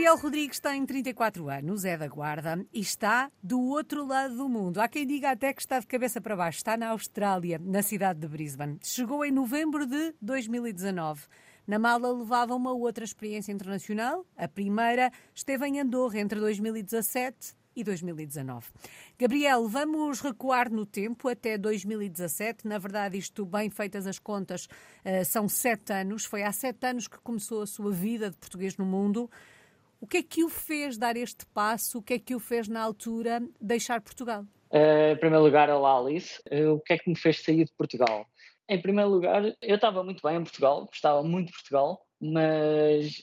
Gabriel Rodrigues tem 34 anos, é da Guarda e está do outro lado do mundo. Há quem diga até que está de cabeça para baixo. Está na Austrália, na cidade de Brisbane. Chegou em novembro de 2019. Na mala levava uma outra experiência internacional. A primeira esteve em Andorra entre 2017 e 2019. Gabriel, vamos recuar no tempo até 2017. Na verdade, isto, bem feitas as contas, eh, são sete anos. Foi há sete anos que começou a sua vida de português no mundo. O que é que o fez dar este passo? O que é que o fez na altura deixar Portugal? Uh, em primeiro lugar, olá Alice. Uh, o que é que me fez sair de Portugal? Em primeiro lugar, eu estava muito bem em Portugal, gostava muito de Portugal, mas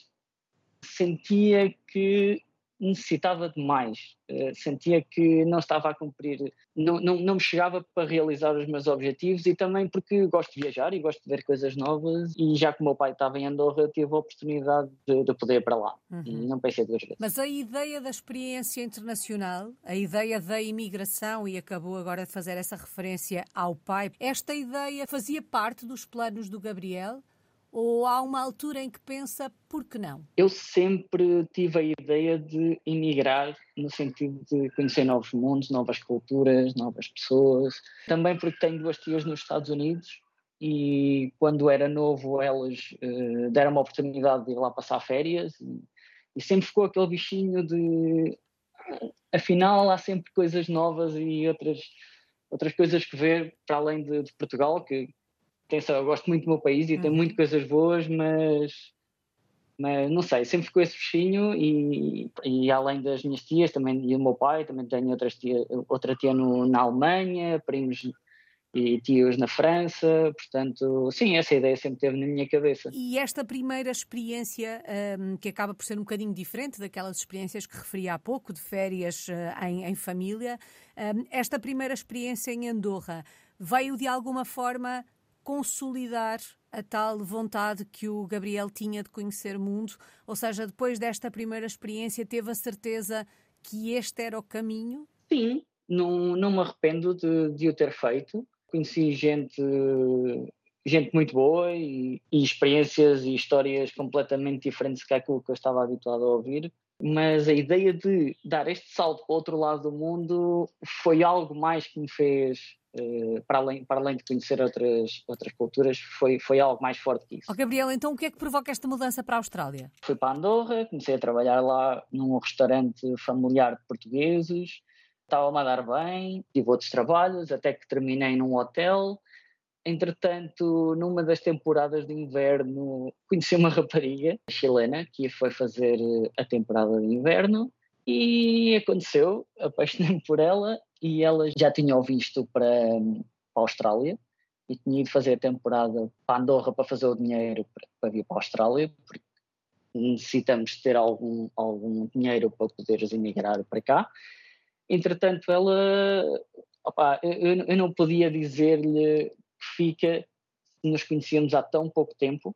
sentia que necessitava de mais, uh, sentia que não estava a cumprir, não, não, não me chegava para realizar os meus objetivos e também porque gosto de viajar e gosto de ver coisas novas e já que o meu pai estava em Andorra tive a oportunidade de, de poder ir para lá uhum. e não pensei duas vezes. Mas a ideia da experiência internacional, a ideia da imigração e acabou agora de fazer essa referência ao pai, esta ideia fazia parte dos planos do Gabriel? Ou há uma altura em que pensa, por que não? Eu sempre tive a ideia de emigrar no sentido de conhecer novos mundos, novas culturas, novas pessoas. Também porque tenho duas tias nos Estados Unidos e quando era novo elas uh, deram uma oportunidade de ir lá passar férias e, e sempre ficou aquele bichinho de afinal há sempre coisas novas e outras outras coisas que ver para além de, de Portugal que atenção, eu gosto muito do meu país e uhum. tem muitas coisas boas, mas, mas não sei, sempre ficou esse bichinho e, e além das minhas tias também, e o meu pai, também tenho outras tia, outra tia no, na Alemanha, primos e tios na França, portanto, sim, essa ideia sempre teve na minha cabeça. E esta primeira experiência, um, que acaba por ser um bocadinho diferente daquelas experiências que referi há pouco, de férias uh, em, em, família, um, esta primeira experiência em Andorra veio de alguma forma consolidar a tal vontade que o Gabriel tinha de conhecer o mundo? Ou seja, depois desta primeira experiência, teve a certeza que este era o caminho? Sim, não, não me arrependo de, de o ter feito. Conheci gente, gente muito boa e, e experiências e histórias completamente diferentes daquilo que eu estava habituado a ouvir mas a ideia de dar este salto para o outro lado do mundo foi algo mais que me fez para, além, para além de conhecer outras, outras culturas, foi, foi algo mais forte que isso. Oh, Gabriel, então o que é que provoca esta mudança para a Austrália? Fui para Andorra, comecei a trabalhar lá num restaurante familiar de portugueses, estava-me a dar bem, tive outros trabalhos, até que terminei num hotel. Entretanto, numa das temporadas de inverno, conheci uma rapariga chilena que foi fazer a temporada de inverno e aconteceu, apaixonei-me por ela e ela já tinha o visto para, para a Austrália e tinha ido fazer a temporada para Andorra para fazer o dinheiro para, para vir para a Austrália, porque necessitamos ter algum, algum dinheiro para poderes emigrar para cá. Entretanto, ela, opa, eu, eu não podia dizer-lhe que fica, nos conhecíamos há tão pouco tempo,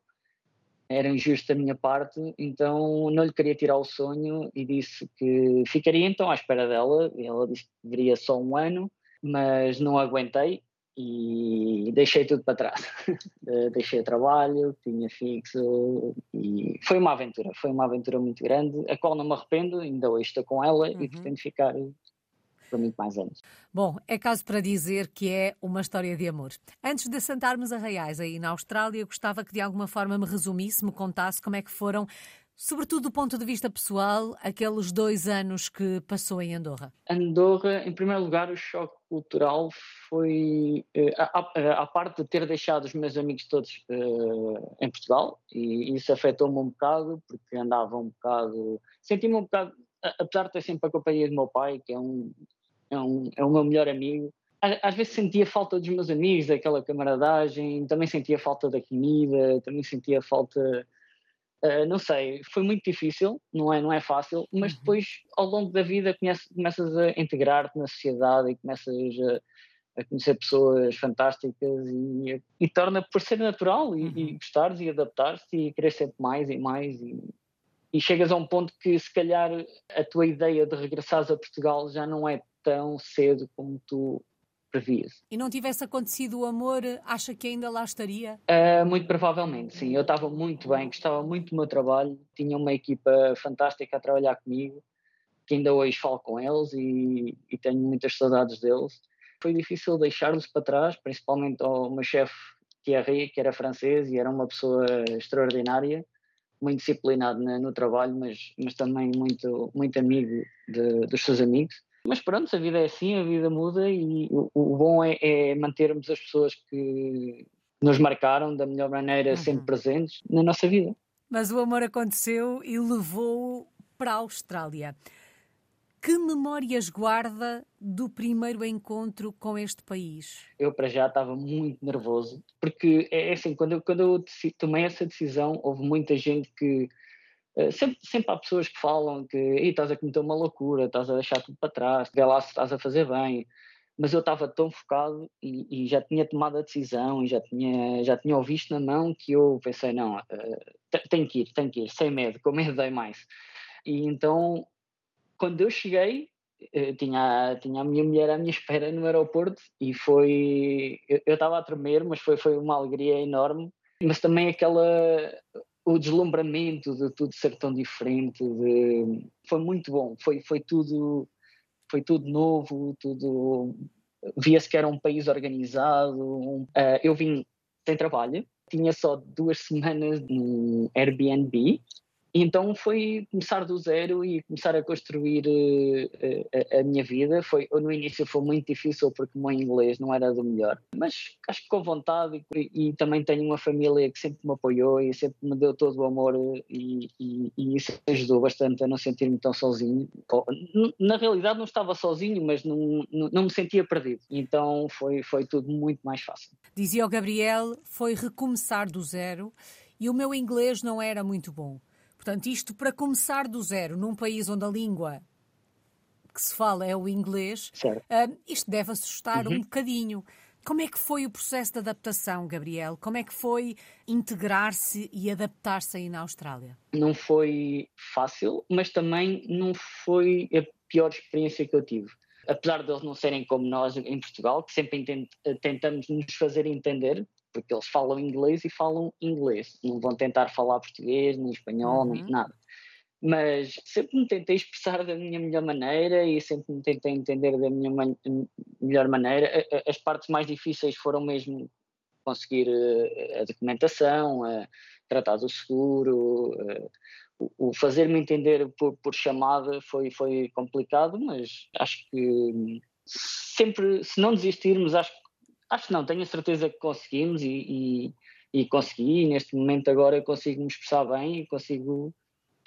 era injusto da minha parte, então não lhe queria tirar o sonho e disse que ficaria então à espera dela. Ela disse que deveria só um ano, mas não aguentei e deixei tudo para trás. deixei o trabalho, tinha fixo e foi uma aventura, foi uma aventura muito grande, a qual não me arrependo, ainda hoje estou com ela uhum. e pretendo ficar por muito mais anos. Bom, é caso para dizer que é uma história de amor. Antes de assentarmos a Reais aí na Austrália, gostava que de alguma forma me resumisse, me contasse como é que foram sobretudo do ponto de vista pessoal, aqueles dois anos que passou em Andorra? Andorra, em primeiro lugar, o choque cultural foi, eh, a, a, parte de ter deixado os meus amigos todos uh, em Portugal, e isso afetou-me um bocado, porque andava um bocado, senti-me um bocado, apesar de ter sempre a companhia do meu pai, que é um é, um, é o meu melhor amigo. Às vezes sentia falta dos meus amigos, daquela camaradagem, também sentia falta da comida, também sentia falta. Uh, não sei, foi muito difícil, não é, não é fácil, mas uhum. depois, ao longo da vida, conhece, começas a integrar-te na sociedade e começas a, a conhecer pessoas fantásticas e, e, torna por ser natural e, uhum. e gostares e adaptar-te e querer sempre mais e mais e, e chegas a um ponto que se calhar a tua ideia de regressares a Portugal já não é tão cedo como tu previa-se. E não tivesse acontecido o amor, acha que ainda lá estaria? Uh, muito provavelmente, sim. Eu estava muito bem, gostava muito do meu trabalho, tinha uma equipa fantástica a trabalhar comigo, que ainda hoje falo com eles e, e tenho muitas saudades deles. Foi difícil deixar-los para trás, principalmente ao meu chefe Thierry, que era francês e era uma pessoa extraordinária, muito disciplinado no trabalho, mas, mas também muito, muito amigo de, dos seus amigos. Mas pronto, a vida é assim, a vida muda e o, o bom é, é, mantermos as pessoas que nos marcaram da melhor maneira, uhum. sempre presentes na nossa vida. Mas o amor aconteceu e levou-o para a Austrália. Que memórias guarda do primeiro encontro com este país? Eu, para já, estava muito nervoso, porque é, é assim, quando eu, quando eu tomei essa decisão, houve muita gente que. Uh, sempre, sempre há pessoas que falam que estás a cometer uma loucura, estás a deixar tudo para trás, vê lá se estás a fazer bem. Mas eu estava tão focado e, e, já tinha tomado a decisão e já tinha, já tinha o visto na mão que eu pensei: não, uh, tenho que ir, tenho que ir, sem medo, com medo dei mais. E então quando eu cheguei, eu tinha, tinha a minha mulher à minha espera no aeroporto e foi. Eu estava a tremer, mas foi, foi uma alegria enorme. Mas também aquela. O deslumbramento de tudo ser tão diferente, de, foi muito bom. Foi, foi tudo foi tudo novo, tudo via-se que era um país organizado. Um, uh, eu vim sem trabalho, tinha só duas semanas no Airbnb então foi começar do zero e começar a construir uh, a, a, minha vida. Foi, no início foi muito difícil porque o meu inglês não era do melhor, mas acho que com vontade e, e, também tenho uma família que sempre me apoiou e sempre me deu todo o amor e, e, e isso ajudou bastante a não sentir-me tão sozinho. Na realidade não estava sozinho, mas não, não, não me sentia perdido. Então foi, foi tudo muito mais fácil. Dizia o Gabriel, foi recomeçar do zero e o meu inglês não era muito bom. Portanto, isto para começar do zero, num país onde a língua que se fala é o inglês, uh, isto deve assustar uhum. um bocadinho. Como é que foi o processo de adaptação, Gabriel? Como é que foi integrar-se e adaptar-se aí na Austrália? Não foi fácil, mas também não foi a pior experiência que eu tive. Apesar de eles não serem como nós em Portugal, que sempre tentamos nos fazer entender, porque eles falam inglês e falam inglês, não vão tentar falar português, nem espanhol, uhum. nem nada. Mas sempre me tentei expressar da minha melhor maneira e sempre me tentei entender da minha man melhor maneira. As partes mais difíceis foram mesmo conseguir eh, a documentação, a tratar do seguro, eh, o fazer-me entender por, por, chamada foi, foi complicado, mas acho que sempre, se não desistirmos, acho que Acho que não, tenho a certeza que conseguimos e, e, e consegui. E neste momento agora eu consigo me expressar bem e consigo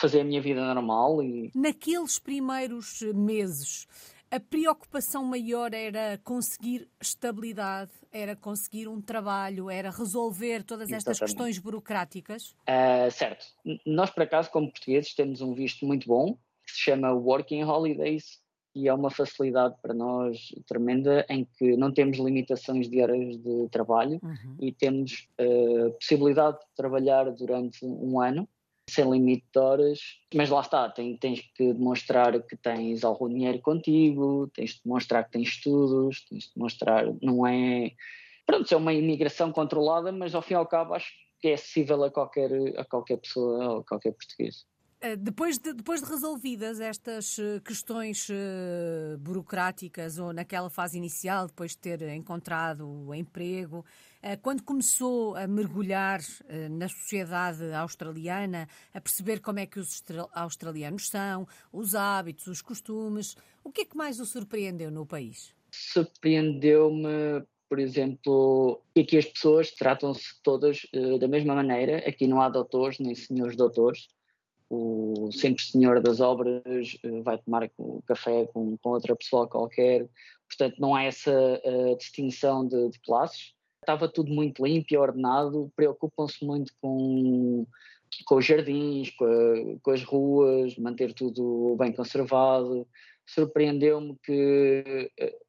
fazer a minha vida normal. E... Naqueles primeiros meses, a preocupação maior era conseguir estabilidade, era conseguir um trabalho, era resolver todas estas Exatamente. questões burocráticas? Uh, certo. Nós, por acaso, como portugueses, temos um visto muito bom, que se chama Working Holidays, e é uma facilidade para nós tremenda em que não temos limitações de horas de trabalho uhum. e temos a uh, possibilidade de trabalhar durante um ano sem limite de horas, mas lá está, tens, tens que demonstrar que tens algum dinheiro contigo, tens de demonstrar que tens estudos, tens de demonstrar, não é, pronto, é uma imigração controlada, mas ao fim e ao cabo acho que é acessível a qualquer, a qualquer pessoa, a qualquer português. Eh, depois de, depois de resolvidas estas eh, questões uh, burocráticas ou naquela fase inicial, depois de ter encontrado o emprego, quando começou a mergulhar na sociedade australiana, a perceber como é que os australianos são, os hábitos, os costumes, o que é que mais o surpreendeu no país? Surpreendeu-me por exemplo, que aqui as pessoas tratam-se todas da mesma maneira. Aqui não há doutores nem senhores doutores o sempre senhor das obras uh, vai tomar café com, com, outra pessoa qualquer, portanto não há essa uh, distinção de, de, classes. Estava tudo muito limpo e ordenado, preocupam-se muito com, com os jardins, com, a, com as ruas, manter tudo bem conservado. Surpreendeu-me que uh,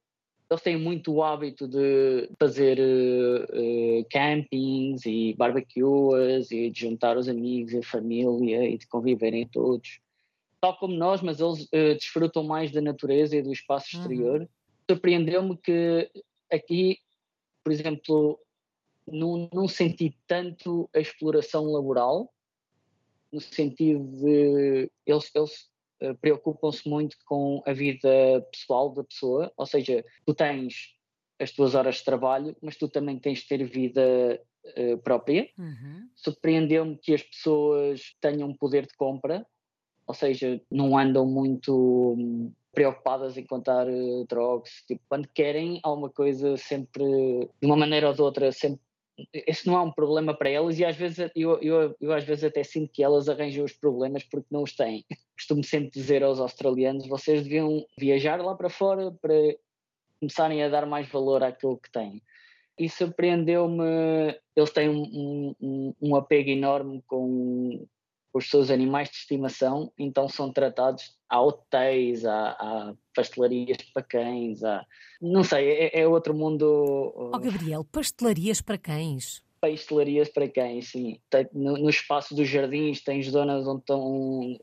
eles têm muito o hábito de fazer uh, campings e barbecues e de juntar os amigos e a família e de conviverem todos. Tal como nós, mas eles uh, desfrutam mais da natureza e do espaço uhum. exterior. Uhum. Surpreendeu-me que aqui, por exemplo, não, não senti tanto a exploração laboral, no sentido de eles, eles preocupam-se muito com a vida pessoal da pessoa, ou seja, tu tens as tuas horas de trabalho, mas tu também tens de ter vida uh, própria. Uhum. Surpreendeu-me que as pessoas tenham poder de compra, ou seja, não andam muito hum, preocupadas em contar uh, drogas. Tipo, quando querem alguma coisa, sempre, de uma maneira ou de outra, sempre esse não é um problema para elas e às vezes eu, eu, eu às vezes até sinto que elas arranjam os problemas porque não os têm. Costumo sempre dizer aos australianos, vocês deviam viajar lá para fora para começarem a dar mais valor àquilo que têm. E surpreendeu-me, eles têm um, um, um apego enorme com, os seus animais de estimação, então são tratados, há hotéis, há, há pastelarias para cães, há, não sei, é, é outro mundo. Oh, Gabriel, pastelarias para cães? pastelarias para cães, sim. No, no, espaço dos jardins tens zonas onde estão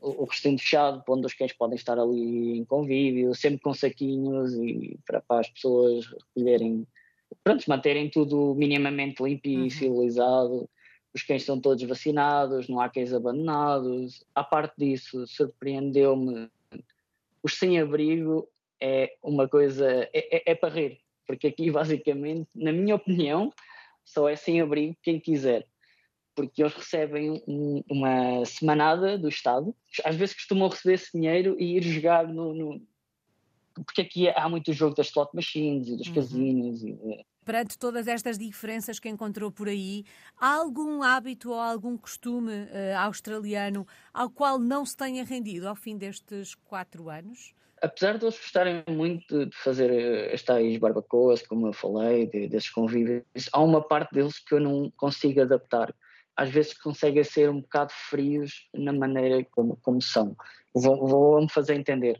o recinto fechado, onde os cães podem estar ali em convívio, sempre com saquinhos e para, para as pessoas recolherem, pronto, manterem tudo minimamente limpo e uhum. civilizado os cães estão todos vacinados, não há cães abandonados. A parte disso, surpreendeu-me. Os sem-abrigo é uma coisa, é, é, é, para rir, porque aqui basicamente, na minha opinião, só é sem-abrigo quem quiser, porque eles recebem um, uma semanada do Estado, às vezes costumam receber esse dinheiro e ir jogar no, no porque aqui há muito jogo das slot machines e dos uhum. casinos e, perante todas estas diferenças que encontrou por aí, há algum hábito ou algum costume uh, australiano ao qual não se tenha rendido ao fim destes quatro anos? Apesar de eles gostarem muito de fazer eh, as tais barbacoas, como eu falei, de, desses convívios, há uma parte deles que eu não consigo adaptar. Às vezes conseguem ser um bocado frios na maneira como, como são. Vou-me vou fazer entender.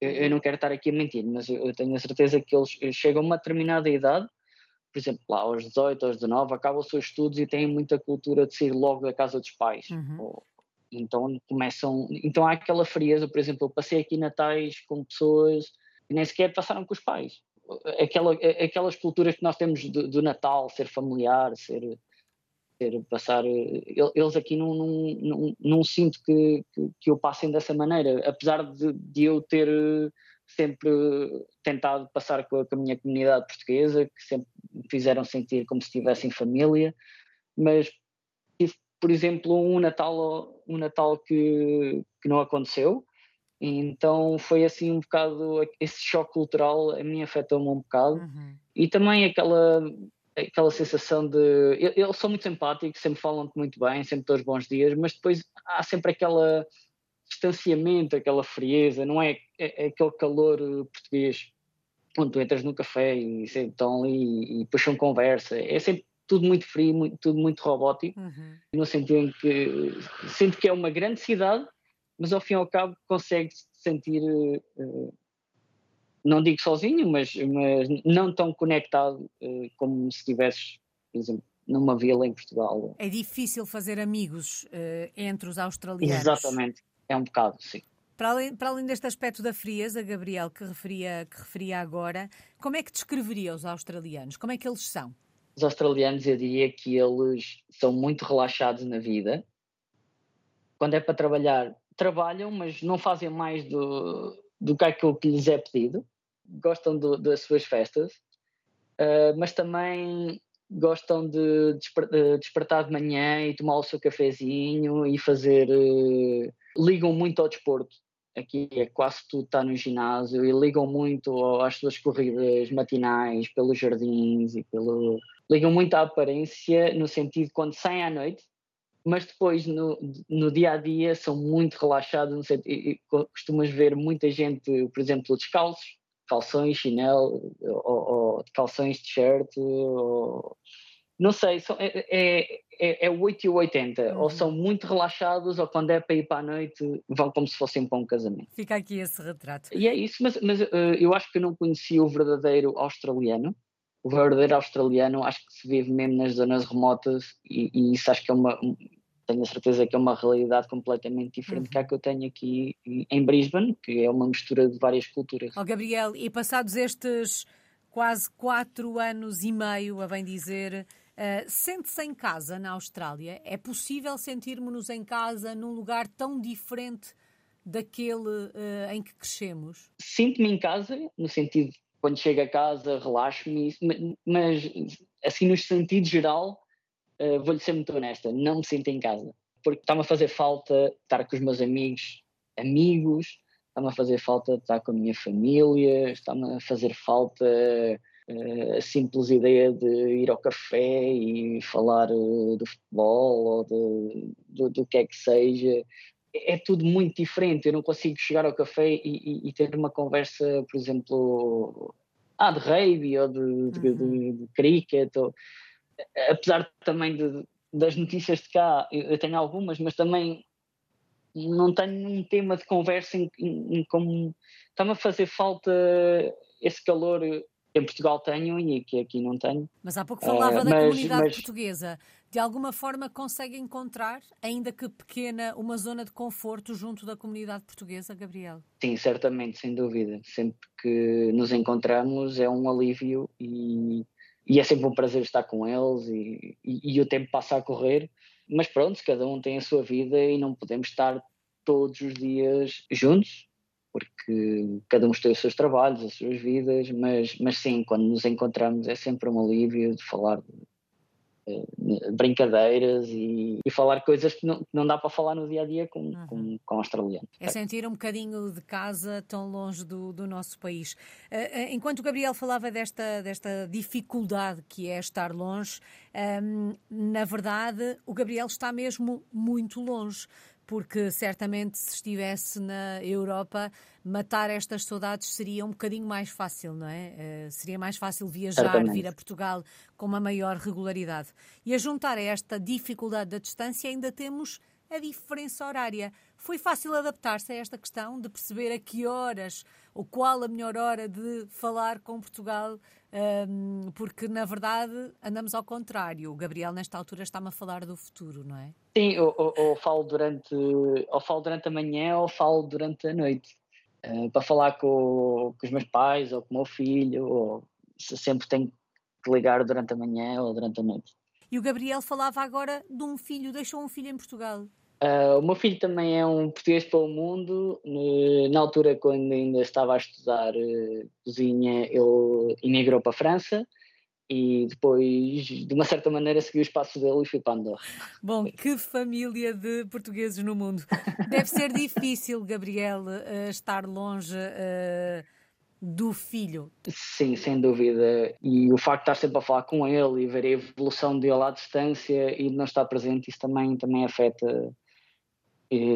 Eu, eu, não quero estar aqui a mentir, mas eu, eu tenho a certeza que eles chegam a uma determinada idade por exemplo, lá aos 18, aos 19, acabam os seus estudos e têm muita cultura de sair logo da casa dos pais. Uhum. Ou, então começam. Então há aquela frieza, por exemplo, eu passei aqui natais com pessoas que nem sequer passaram com os pais. Aquela, aquelas culturas que nós temos do, do Natal, ser familiar, ser, ser passar. Eles aqui não, não, não, não sinto que, que, que eu passem dessa maneira, apesar de, de eu ter sempre tentado passar com a, com a, minha comunidade portuguesa, que sempre me fizeram sentir como se estivesse em família, mas tive, por exemplo, um Natal, um Natal que, que não aconteceu, então foi assim um bocado, esse choque cultural a mim afetou-me um bocado, uhum. e também aquela aquela sensação de. Eles são muito simpáticos, sempre falam muito bem, sempre todos bons dias, mas depois há sempre aquela distanciamento, aquela frieza, não é, é, é aquele calor eh, português onde tu entras no café e sempre estão ali e puxam conversa. É sempre tudo muito frio, muito, tudo muito robótico, uhum. no sentido em que sinto que é uma grande cidade, mas ao fim e ao cabo consegue -se sentir, uh, não digo sozinho, mas, mas não tão conectado como se estivesses, por exemplo, numa vila em Portugal. É difícil fazer amigos entre os australianos. Exatamente é um bocado, sim. Para além, para além deste aspecto da frieza, Gabriel, que referia, que referia agora, como é que descreveria os australianos? Como é que eles são? Os australianos, eu diria que eles são muito relaxados na vida. Quando é para trabalhar, trabalham, mas não fazem mais do, do que aquilo que lhes é pedido. Gostam do, das suas festas, uh, mas também gostam de despertar de manhã e tomar o seu cafezinho e fazer. Uh, ligam muito ao desporto. Aqui é quase tudo está no ginásio e ligam muito às suas corridas matinais pelos jardins e pelo. ligam muito à aparência no sentido quando saem à noite, mas depois no, no dia a dia são muito relaxados. No sentido, costumas ver muita gente, por exemplo, descalços, calções, chinelo, ou, ou calções, t-shirt, ou não sei, são, é, é, é, é 8 e 80. Uhum. Ou são muito relaxados, ou quando é para ir para a noite, vão como se fossem para um casamento. Fica aqui esse retrato. E é isso, mas, mas uh, eu acho que eu não conheci o verdadeiro australiano. O verdadeiro australiano acho que se vive mesmo nas zonas remotas, e, e isso acho que é uma. Tenho a certeza que é uma realidade completamente diferente uhum. que a que eu tenho aqui em Brisbane, que é uma mistura de várias culturas. Oh, Gabriel, e passados estes quase quatro anos e meio, a bem dizer. Uh, Sente-se em casa na Austrália? É possível sentirmos-nos em casa num lugar tão diferente daquele uh, em que crescemos? Sinto-me em casa, no sentido quando chego a casa relaxo-me, mas assim no sentido geral, uh, vou-lhe ser muito honesta, não me sinto em casa. Porque está-me a fazer falta estar com os meus amigos, amigos, está-me a fazer falta estar com a minha família, está-me a fazer falta uh, a simples ideia de ir ao café e falar uh, do futebol ou de, do, do que é que seja é tudo muito diferente. Eu não consigo chegar ao café e, e, e ter uma conversa, por exemplo, ah, de rugby ou de, uhum. de, de, de cricket. Ou, apesar também de, das notícias de cá, eu tenho algumas, mas também não tenho um tema de conversa em, em, em como está-me a fazer falta esse calor em Portugal tenho e que aqui não tenho. Mas há pouco falava uh, da mas, comunidade mas... portuguesa. De alguma forma consegue encontrar, ainda que pequena, uma zona de conforto junto da comunidade portuguesa, Gabriel? Sim, certamente, sem dúvida. Sempre que nos encontramos é um alívio e, e é sempre um prazer estar com eles e, e, e o tempo passa a correr. Mas pronto, cada um tem a sua vida e não podemos estar todos os dias juntos, porque cada um tem os seus trabalhos, as suas vidas, mas, mas sim, quando nos encontramos é sempre um alívio de falar de, brincadeiras e, e, falar coisas que não, que não dá para falar no dia a dia com, uhum. com, com australianos. É sentir um bocadinho de casa tão longe do, do nosso país. Uh, enquanto o Gabriel falava desta, desta dificuldade que é estar longe, um, na verdade o Gabriel está mesmo muito longe porque certamente se estivesse na Europa, matar estas saudades seria um bocadinho mais fácil, não é? Uh, seria mais fácil viajar, certamente. vir a Portugal com uma maior regularidade. E a juntar a esta dificuldade da distância, ainda temos a diferença horária. Foi fácil adaptar-se a esta questão de perceber a que horas ou qual a melhor hora de falar com Portugal, um, porque na verdade andamos ao contrário. O Gabriel, nesta altura, está-me a falar do futuro, não é? Sim, ou, ou, ou, falo durante, ou falo durante a manhã ou falo durante a noite. Uh, para falar com, com, os meus pais ou com o meu filho, ou sempre tenho que ligar durante a manhã ou durante a noite. E o Gabriel falava agora de um filho, deixou um filho em Portugal. Uh, o meu filho também é um português para o mundo. Na altura, quando ainda estava a estudar uh, cozinha, ele emigrou para a França e depois, de uma certa maneira, segui os passos dele e fui para Andorra. Bom, que família de portugueses no mundo. Deve ser difícil, Gabriel, uh, estar longe do filho. Sim, sem dúvida. E o facto de estar sempre a falar com ele e ver a evolução dele à distância e de não estar presente, isso também, também afeta,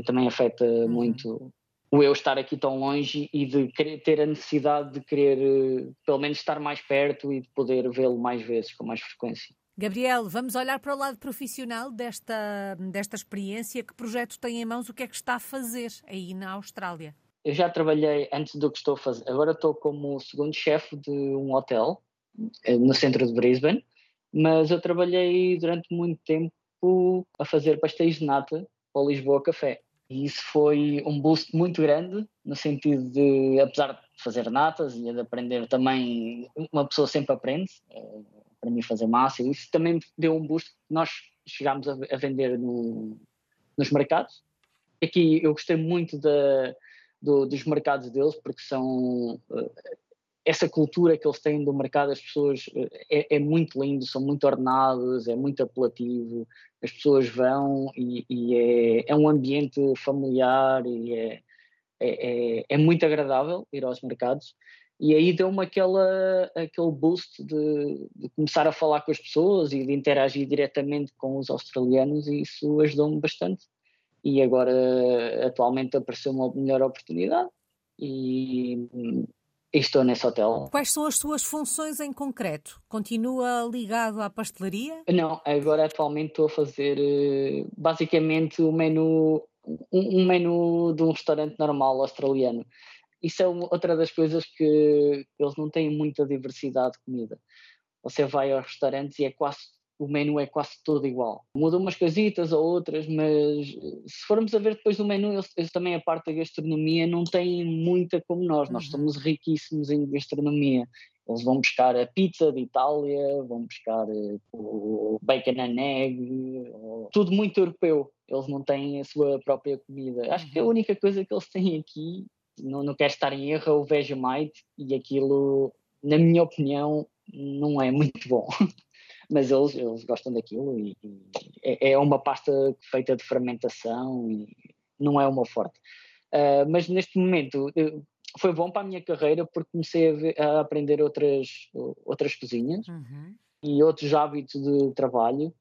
também afeta uhum. muito o eu estar aqui tão longe e de querer, ter a necessidade de querer pelo menos estar mais perto e de poder vê-lo mais vezes, com mais frequência. Gabriel, vamos olhar para o lado profissional desta, desta experiência. Que projeto tem em mãos? O que é que está a fazer aí na Austrália? eu já trabalhei antes do que estou a fazer. Agora estou como segundo chefe de um hotel eh, no centro de Brisbane, mas eu trabalhei durante muito tempo a fazer pastéis de nata para o Lisboa Café. E isso foi um boost muito grande, no sentido de, apesar de fazer natas e de aprender também, uma pessoa sempre aprende, eh, aprendi a fazer massa, e isso também deu um boost. Nós chegámos a, vender no, nos mercados. Aqui eu gostei muito da do, dos mercados deles, porque são uh, essa cultura que eles têm do mercado, as pessoas uh, é, é, muito lindo, são muito ordenados, é muito apelativo, as pessoas vão e, e é, é, um ambiente familiar e é, é, é, é muito agradável ir aos mercados. E aí deu-me aquela, aquele boost de, de, começar a falar com as pessoas e de interagir diretamente com os australianos, e isso ajudou-me bastante e agora atualmente apareceu uma melhor oportunidade e estou nesse hotel. Quais são as suas funções em concreto? Continua ligado à pastelaria? Não, agora atualmente estou a fazer eh, basicamente o menu, um, um menu de um restaurante normal australiano. Isso é outra das coisas que eles não têm muita diversidade de comida. Você vai aos restaurantes e é quase o menu é quase todo igual. Mudam umas casitas ou outras, mas se formos a ver depois do menu, eles, eles também a parte da gastronomia não têm muita como nós. Nós uhum. somos riquíssimos em gastronomia. Eles vão buscar a pizza de Itália, vão buscar eh, o bacon and egg, tudo muito europeu. Eles não têm a sua própria comida. Acho que a uhum. única coisa que eles têm aqui, não, não quero estar em erro, é o Vegemite e aquilo, na minha opinião, não é muito bom. Mas eles, eles gostam daquilo e, e é, é uma pasta feita de fermentação e não é uma forte. Uh, mas neste momento foi bom para a minha carreira porque comecei a, ver, a aprender outras, outras cozinhas uhum. e outros hábitos de trabalho.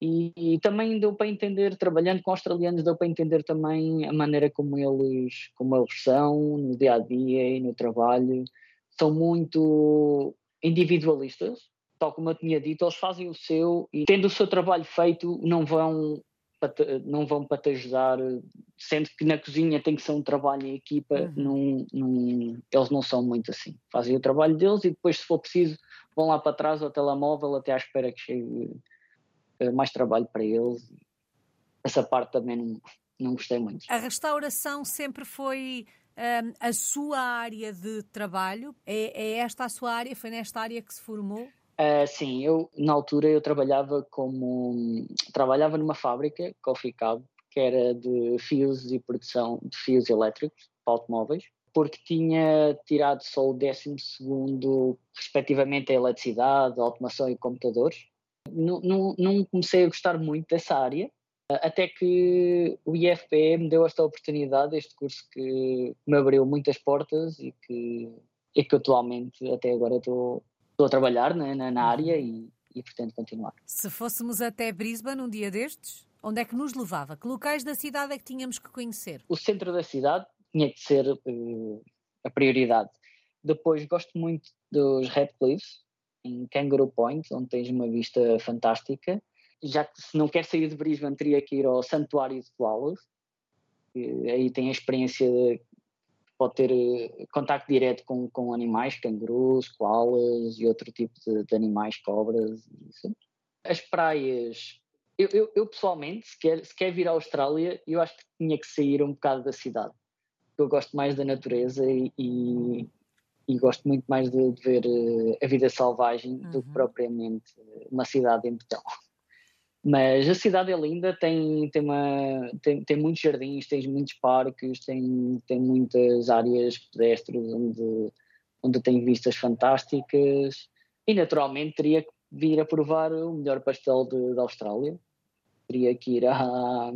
E, e, também deu para entender, trabalhando com australianos, deu para entender também a maneira como eles, como eles são no dia a dia e no trabalho. São muito individualistas, tal como eu tinha dito, eles fazem o seu e, tendo o seu trabalho feito, não vão para te, não vão para te ajudar, sendo que na cozinha tem que ser um trabalho em equipa, uhum. eles não são muito assim. Fazem o trabalho deles e depois, se for preciso, vão lá para trás ao telemóvel até à espera que chegue eh, mais trabalho para eles. Essa parte também não, não gostei muito. A restauração sempre foi um, a sua área de trabalho? É, é esta a sua área? Foi nesta área que se formou? Uh, sim, eu na altura eu trabalhava como trabalhava numa fábrica Coffee Cab que era de fios e produção de fios elétricos para automóveis porque tinha tirado só o décimo segundo respectivamente a eletricidade, a automação e computadores. Não, não, não comecei a gostar muito dessa área até que o IFPE me deu esta oportunidade, este curso que me abriu muitas portas e que, e que atualmente até agora estou estou a trabalhar né, na, na, área e, e pretendo continuar. Se fôssemos até Brisbane um dia destes, onde é que nos levava? Que locais da cidade é que tínhamos que conhecer? O centro da cidade tinha que ser uh, a prioridade. Depois gosto muito dos Red Cliffs, em Kangaroo Point, onde tens uma vista fantástica. Já que se não quer sair de Brisbane, teria que ir ao Santuário de Koalas. Aí tem a experiência de pode ter uh, contacto direto com, com animais, cangurus, koalas e outro tipo de, de animais, cobras. Isso. As praias, eu, eu, eu, pessoalmente, se quer, se quer vir à Austrália, eu acho que tinha que sair um bocado da cidade. Eu gosto mais da natureza e, e, e gosto muito mais de, de ver uh, a vida selvagem uhum. do que uhum. propriamente uma cidade em betão. Mas a cidade é linda, tem, tem, uma, tem, tem muitos jardins, tem muitos parques, tem, tem muitas áreas pedestres onde, onde tem vistas fantásticas e naturalmente teria que vir a provar o melhor pastel da Austrália. Teria que ir a,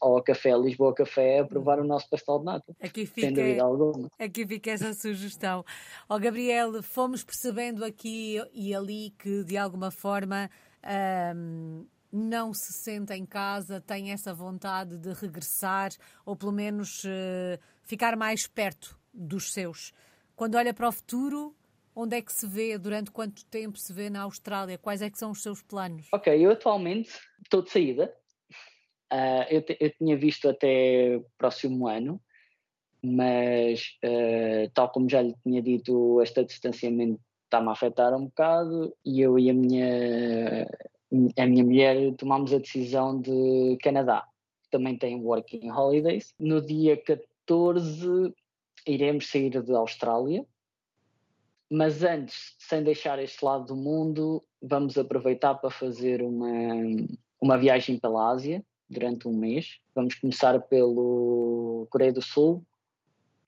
ao Café Lisboa Café a provar o nosso pastel de nata. Aqui fica, sem dúvida alguma. Aqui fica essa sugestão. Ó oh, Gabriel, fomos percebendo aqui e ali que de alguma forma um, não se sente em casa, tem essa vontade de regressar ou pelo menos uh, ficar mais perto dos seus. Quando olha para o futuro, onde é que se vê? Durante quanto tempo se vê na Austrália? Quais é que são os seus planos? Ok, eu atualmente estou de saída. Uh, eu, eu, tinha visto até próximo ano, mas uh, tal como já lhe tinha dito, este distanciamento está-me a afetar um bocado e eu e a minha, a minha mulher tomámos a decisão de Canadá. Também tem Working Holidays. No dia 14 iremos sair da Austrália, mas antes, sem deixar este lado do mundo, vamos aproveitar para fazer uma, uma viagem pela Ásia durante um mês. Vamos começar pelo Coreia do Sul,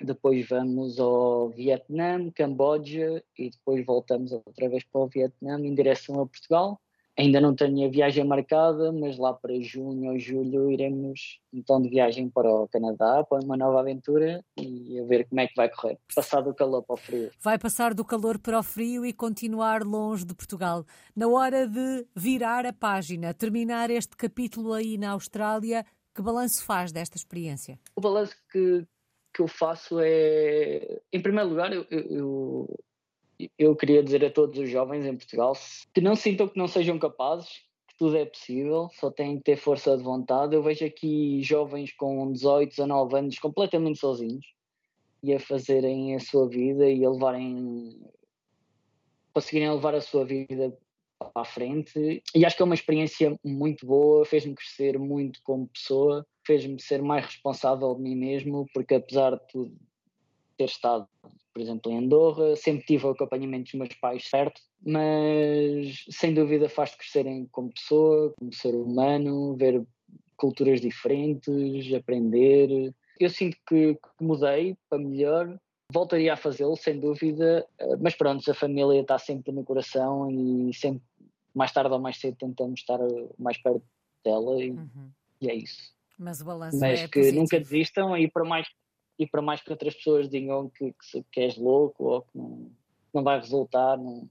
depois vamos ao Vietnã, Camboja e depois voltamos outra vez para o Vietnã em direção a Portugal. Ainda não tenho a viagem marcada, mas lá para junho ou julho iremos então de viagem para o Canadá, para uma nova aventura e a ver como é que vai correr. Passar do calor para o frio. Vai passar do calor para o frio e continuar longe de Portugal. Na hora de virar a página, terminar este capítulo aí na Austrália, que balanço faz desta experiência? O balanço que, que eu faço é, em primeiro lugar, eu, eu, eu, queria dizer a todos os jovens em Portugal que não sintam que não sejam capazes, que tudo é possível, só têm que ter força de vontade. Eu vejo aqui jovens com 18, 19 anos completamente sozinhos e a fazerem a sua vida e a levarem conseguirem levar a sua vida para a frente e acho que é uma experiência muito boa, fez-me crescer muito como pessoa, fez-me ser mais responsável de mim mesmo, porque apesar de tudo ter estado, por exemplo, em Andorra, sempre tive o acompanhamento dos meus pais, certo, mas sem dúvida faz-te crescerem como pessoa, como ser humano, ver culturas diferentes, aprender. Eu sinto que, mudei para melhor, voltaria a fazê-lo, sem dúvida, eh, mas pronto, a família está sempre no coração e sempre, mais tarde ou mais cedo, tentamos estar mais perto dela e, uhum. e é isso. Mas o balanço Mas é que positivo. nunca desistam e para mais e para mais que outras pessoas digam que, que, que és louco ou que não, não vai resultar, não,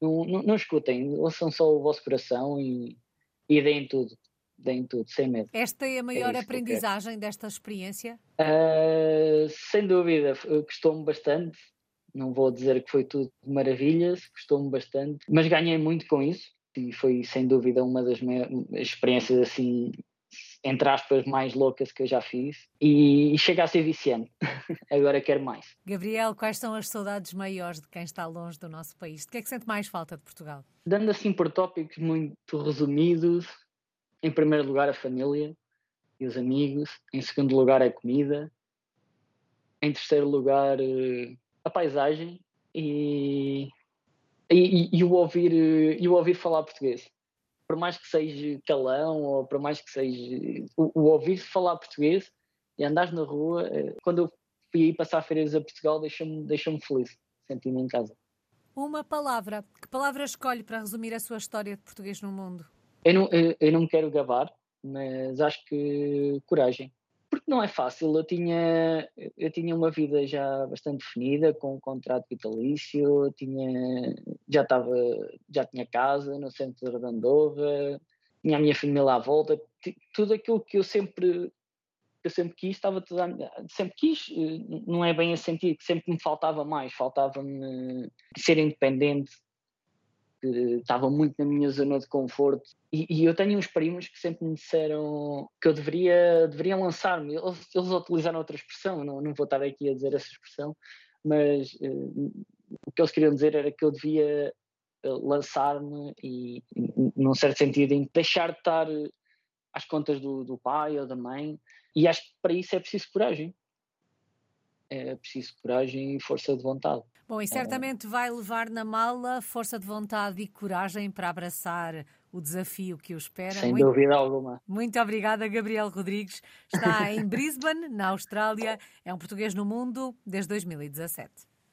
não, não, não escutem, ouçam só o vosso coração e, e deem tudo, deem tudo, sem medo. Esta é a maior é aprendizagem desta experiência? Uh, sem dúvida, gostou-me bastante. Não vou dizer que foi tudo maravilhas, gostou-me bastante, mas ganhei muito com isso e foi sem dúvida uma das experiências assim entre aspas, mais loucas que eu já fiz e chega a ser viciante. Agora quero mais. Gabriel, quais são as saudades maiores de quem está longe do nosso país? De que é que sente mais falta de Portugal? Dando assim por tópicos muito resumidos, em primeiro lugar a família e os amigos, em segundo lugar a comida, em terceiro lugar eh, a paisagem e, e, e, o ouvir, e o ouvir falar português por mais que seja calão ou por mais que seja o, o ouvir falar português e andares na rua, eh, quando eu fui ir passar férias a Portugal, deixou-me deixou feliz, senti-me em casa. Uma palavra. Que palavra escolhe para resumir a sua história de português no mundo? Eu não, eu, eu não me quero gabar, mas acho que coragem porque não é fácil. Eu tinha, eu tinha uma vida já bastante definida, com um contrato vitalício, tinha, já estava, já tinha casa no centro de Andorra, tinha a minha família à volta, tudo aquilo que eu sempre eu sempre quis, estava tudo, sempre quis, não é bem a sentir que sempre me faltava mais, faltava-me ser independente, que estava muito na minha zona de conforto. E, e, eu tenho uns primos que sempre me disseram que eu deveria, deveria lançar-me. Eles, eles utilizaram outra expressão, não, não vou estar aqui a dizer essa expressão, mas uh, o que eles queriam dizer era que eu devia eh, lançar-me e, num certo sentido, deixar de estar às contas do, do pai ou da mãe. E acho que para isso é preciso coragem é preciso coragem e força de vontade. Bom, e certamente vai levar na mala força de vontade e coragem para abraçar o desafio que o espera. Sem muito, dúvida alguma. Muito obrigada, Gabriel Rodrigues. Está em Brisbane, na Austrália. É um português no mundo desde 2017.